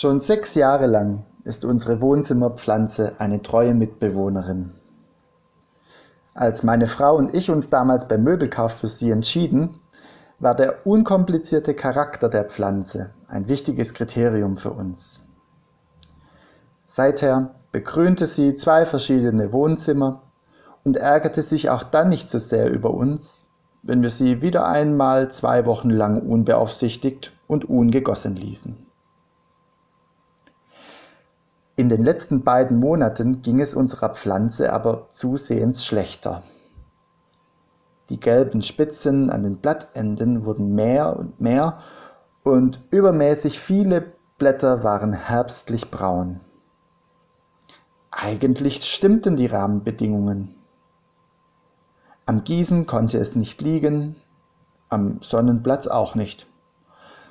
Schon sechs Jahre lang ist unsere Wohnzimmerpflanze eine treue Mitbewohnerin. Als meine Frau und ich uns damals beim Möbelkauf für sie entschieden, war der unkomplizierte Charakter der Pflanze ein wichtiges Kriterium für uns. Seither begrünte sie zwei verschiedene Wohnzimmer und ärgerte sich auch dann nicht so sehr über uns, wenn wir sie wieder einmal zwei Wochen lang unbeaufsichtigt und ungegossen ließen. In den letzten beiden Monaten ging es unserer Pflanze aber zusehends schlechter. Die gelben Spitzen an den Blattenden wurden mehr und mehr und übermäßig viele Blätter waren herbstlich braun. Eigentlich stimmten die Rahmenbedingungen. Am Gießen konnte es nicht liegen, am Sonnenplatz auch nicht.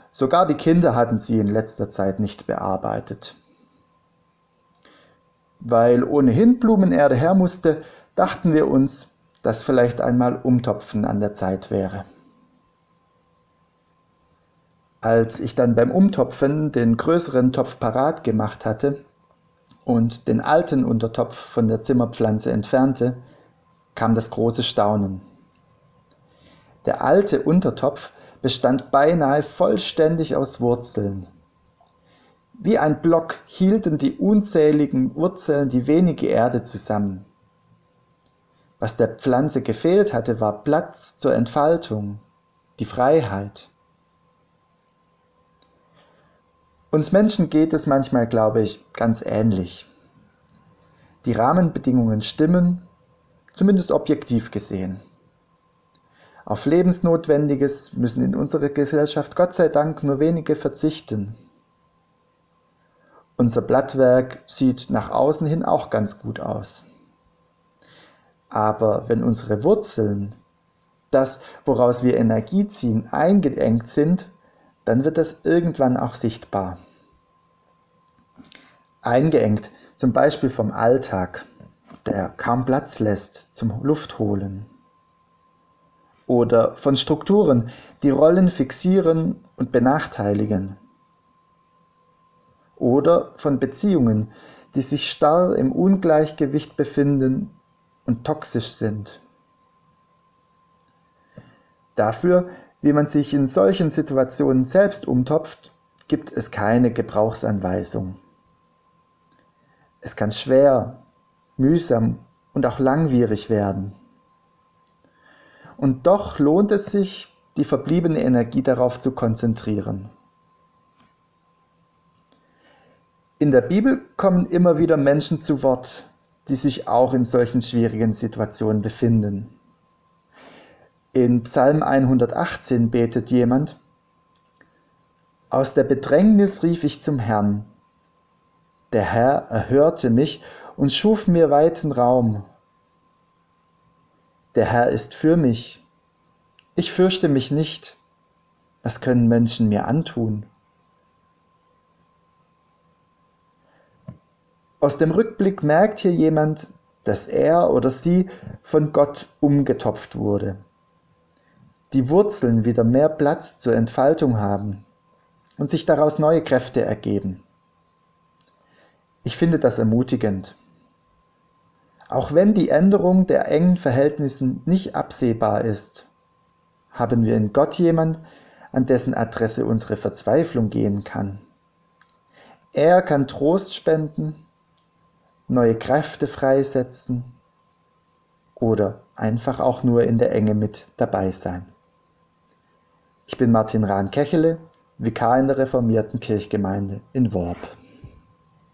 Sogar die Kinder hatten sie in letzter Zeit nicht bearbeitet. Weil ohnehin Blumenerde her musste, dachten wir uns, dass vielleicht einmal Umtopfen an der Zeit wäre. Als ich dann beim Umtopfen den größeren Topf parat gemacht hatte und den alten Untertopf von der Zimmerpflanze entfernte, kam das große Staunen. Der alte Untertopf bestand beinahe vollständig aus Wurzeln. Wie ein Block hielten die unzähligen Wurzeln die wenige Erde zusammen. Was der Pflanze gefehlt hatte, war Platz zur Entfaltung, die Freiheit. Uns Menschen geht es manchmal, glaube ich, ganz ähnlich. Die Rahmenbedingungen stimmen, zumindest objektiv gesehen. Auf Lebensnotwendiges müssen in unserer Gesellschaft Gott sei Dank nur wenige verzichten. Unser Blattwerk sieht nach außen hin auch ganz gut aus. Aber wenn unsere Wurzeln, das, woraus wir Energie ziehen, eingeengt sind, dann wird das irgendwann auch sichtbar. Eingeengt, zum Beispiel vom Alltag, der kaum Platz lässt zum Luftholen. Oder von Strukturen, die Rollen fixieren und benachteiligen oder von Beziehungen, die sich starr im Ungleichgewicht befinden und toxisch sind. Dafür, wie man sich in solchen Situationen selbst umtopft, gibt es keine Gebrauchsanweisung. Es kann schwer, mühsam und auch langwierig werden. Und doch lohnt es sich, die verbliebene Energie darauf zu konzentrieren. In der Bibel kommen immer wieder Menschen zu Wort, die sich auch in solchen schwierigen Situationen befinden. In Psalm 118 betet jemand, Aus der Bedrängnis rief ich zum Herrn. Der Herr erhörte mich und schuf mir weiten Raum. Der Herr ist für mich. Ich fürchte mich nicht. Was können Menschen mir antun? Aus dem Rückblick merkt hier jemand, dass er oder sie von Gott umgetopft wurde. Die Wurzeln wieder mehr Platz zur Entfaltung haben und sich daraus neue Kräfte ergeben. Ich finde das ermutigend. Auch wenn die Änderung der engen Verhältnissen nicht absehbar ist, haben wir in Gott jemand, an dessen Adresse unsere Verzweiflung gehen kann. Er kann Trost spenden neue Kräfte freisetzen oder einfach auch nur in der Enge mit dabei sein. Ich bin Martin Rahn-Kechele, Vikar in der reformierten Kirchgemeinde in Worb.